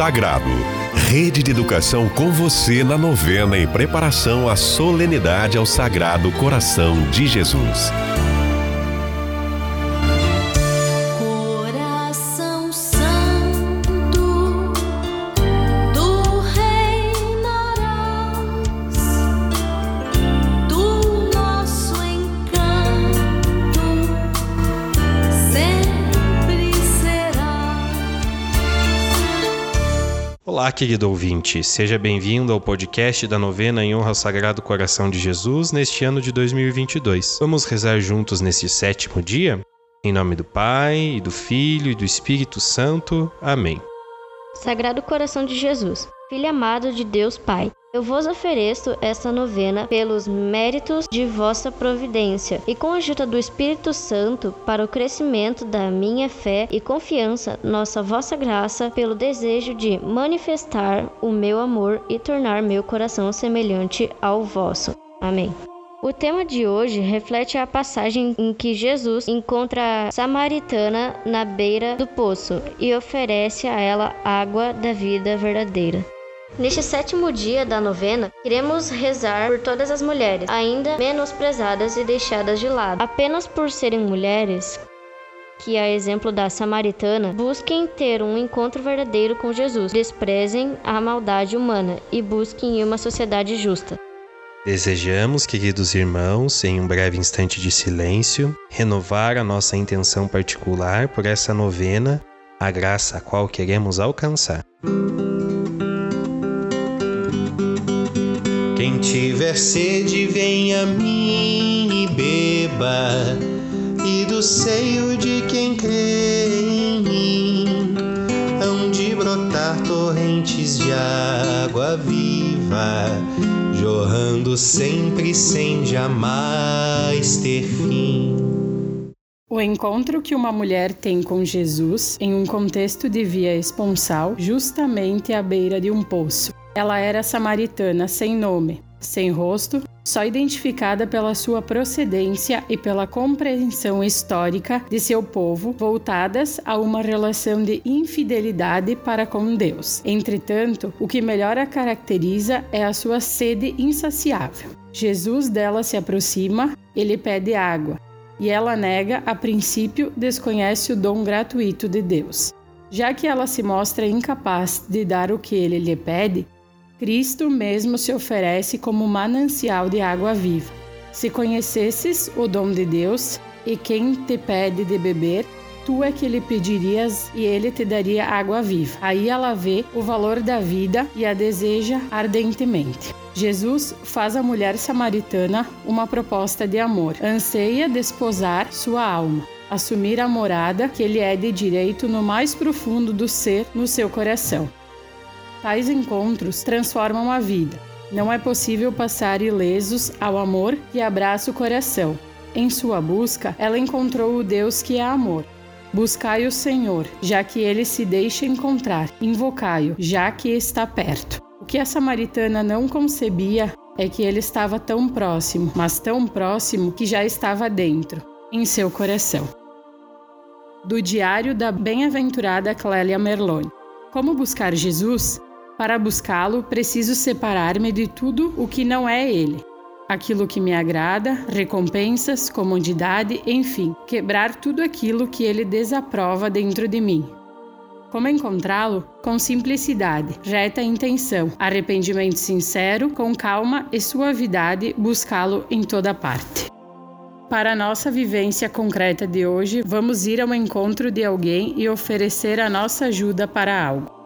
Sagrado. Rede de Educação com você na novena em preparação à solenidade ao Sagrado Coração de Jesus. Olá, querido ouvinte, seja bem-vindo ao podcast da novena em honra ao Sagrado Coração de Jesus neste ano de 2022. Vamos rezar juntos neste sétimo dia? Em nome do Pai, e do Filho e do Espírito Santo. Amém. Sagrado Coração de Jesus, Filho amado de Deus Pai, eu vos ofereço esta novena pelos méritos de vossa providência e com a ajuda do Espírito Santo para o crescimento da minha fé e confiança, nossa vossa graça, pelo desejo de manifestar o meu amor e tornar meu coração semelhante ao vosso. Amém. O tema de hoje reflete a passagem em que Jesus encontra a samaritana na beira do poço e oferece a ela água da vida verdadeira. Neste sétimo dia da novena, queremos rezar por todas as mulheres, ainda menosprezadas e deixadas de lado, apenas por serem mulheres. Que, a exemplo da samaritana, busquem ter um encontro verdadeiro com Jesus, desprezem a maldade humana e busquem uma sociedade justa. Desejamos, queridos irmãos, em um breve instante de silêncio, renovar a nossa intenção particular por essa novena, a graça a qual queremos alcançar. Tiver sede, venha a mim e beba, e do seio de quem crê em mim, hão de brotar torrentes de água viva, jorrando sempre sem jamais ter fim. O encontro que uma mulher tem com Jesus em um contexto de via esponsal, justamente à beira de um poço. Ela era samaritana sem nome, sem rosto, só identificada pela sua procedência e pela compreensão histórica de seu povo, voltadas a uma relação de infidelidade para com Deus. Entretanto, o que melhor a caracteriza é a sua sede insaciável. Jesus dela se aproxima, ele pede água, e ela nega, a princípio, desconhece o dom gratuito de Deus. Já que ela se mostra incapaz de dar o que ele lhe pede, Cristo mesmo se oferece como manancial de água viva. Se conhecesses o dom de Deus e quem te pede de beber, tu é que lhe pedirias e ele te daria água viva. Aí ela vê o valor da vida e a deseja ardentemente. Jesus faz à mulher samaritana uma proposta de amor. Anseia desposar sua alma, assumir a morada que lhe é de direito no mais profundo do ser no seu coração. Tais encontros transformam a vida. Não é possível passar ilesos ao amor que abraça o coração. Em sua busca, ela encontrou o Deus que é amor. Buscai o Senhor, já que ele se deixa encontrar. Invocai-o, já que está perto. O que a samaritana não concebia é que ele estava tão próximo, mas tão próximo que já estava dentro, em seu coração. Do Diário da Bem-aventurada Clélia Merlone. Como buscar Jesus? Para buscá-lo, preciso separar-me de tudo o que não é ele. Aquilo que me agrada, recompensas, comodidade, enfim, quebrar tudo aquilo que ele desaprova dentro de mim. Como encontrá-lo? Com simplicidade, reta intenção, arrependimento sincero, com calma e suavidade, buscá-lo em toda parte. Para a nossa vivência concreta de hoje, vamos ir ao encontro de alguém e oferecer a nossa ajuda para algo.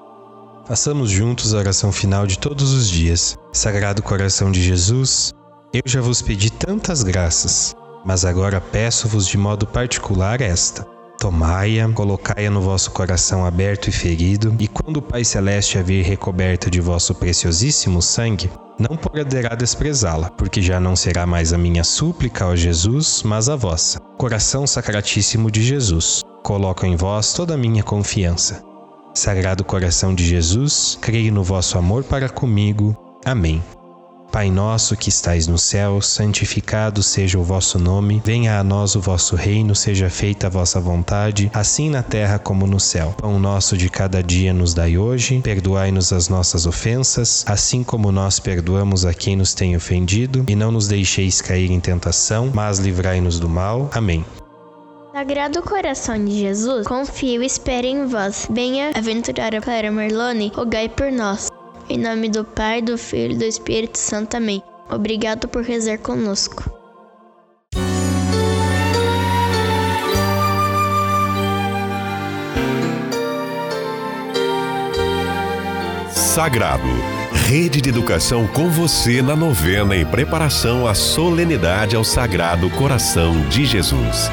Façamos juntos a oração final de todos os dias. Sagrado coração de Jesus, eu já vos pedi tantas graças, mas agora peço-vos de modo particular esta. Tomai-a, colocai-a no vosso coração aberto e ferido, e quando o Pai Celeste a vir recoberta de vosso preciosíssimo sangue, não poderá desprezá-la, porque já não será mais a minha súplica ao Jesus, mas a vossa. Coração Sacratíssimo de Jesus, coloco em vós toda a minha confiança. Sagrado coração de Jesus, creio no vosso amor para comigo. Amém. Pai nosso que estais no céu, santificado seja o vosso nome, venha a nós o vosso reino, seja feita a vossa vontade, assim na terra como no céu. Pão nosso de cada dia nos dai hoje, perdoai-nos as nossas ofensas, assim como nós perdoamos a quem nos tem ofendido, e não nos deixeis cair em tentação, mas livrai-nos do mal. Amém. Sagrado coração de Jesus, confio e espero em vós. Bem-aventurada Clara Merlone, rogai por nós. Em nome do Pai, do Filho e do Espírito Santo. Amém. Obrigado por rezar conosco. Sagrado. Rede de educação com você na novena em preparação à solenidade ao Sagrado Coração de Jesus.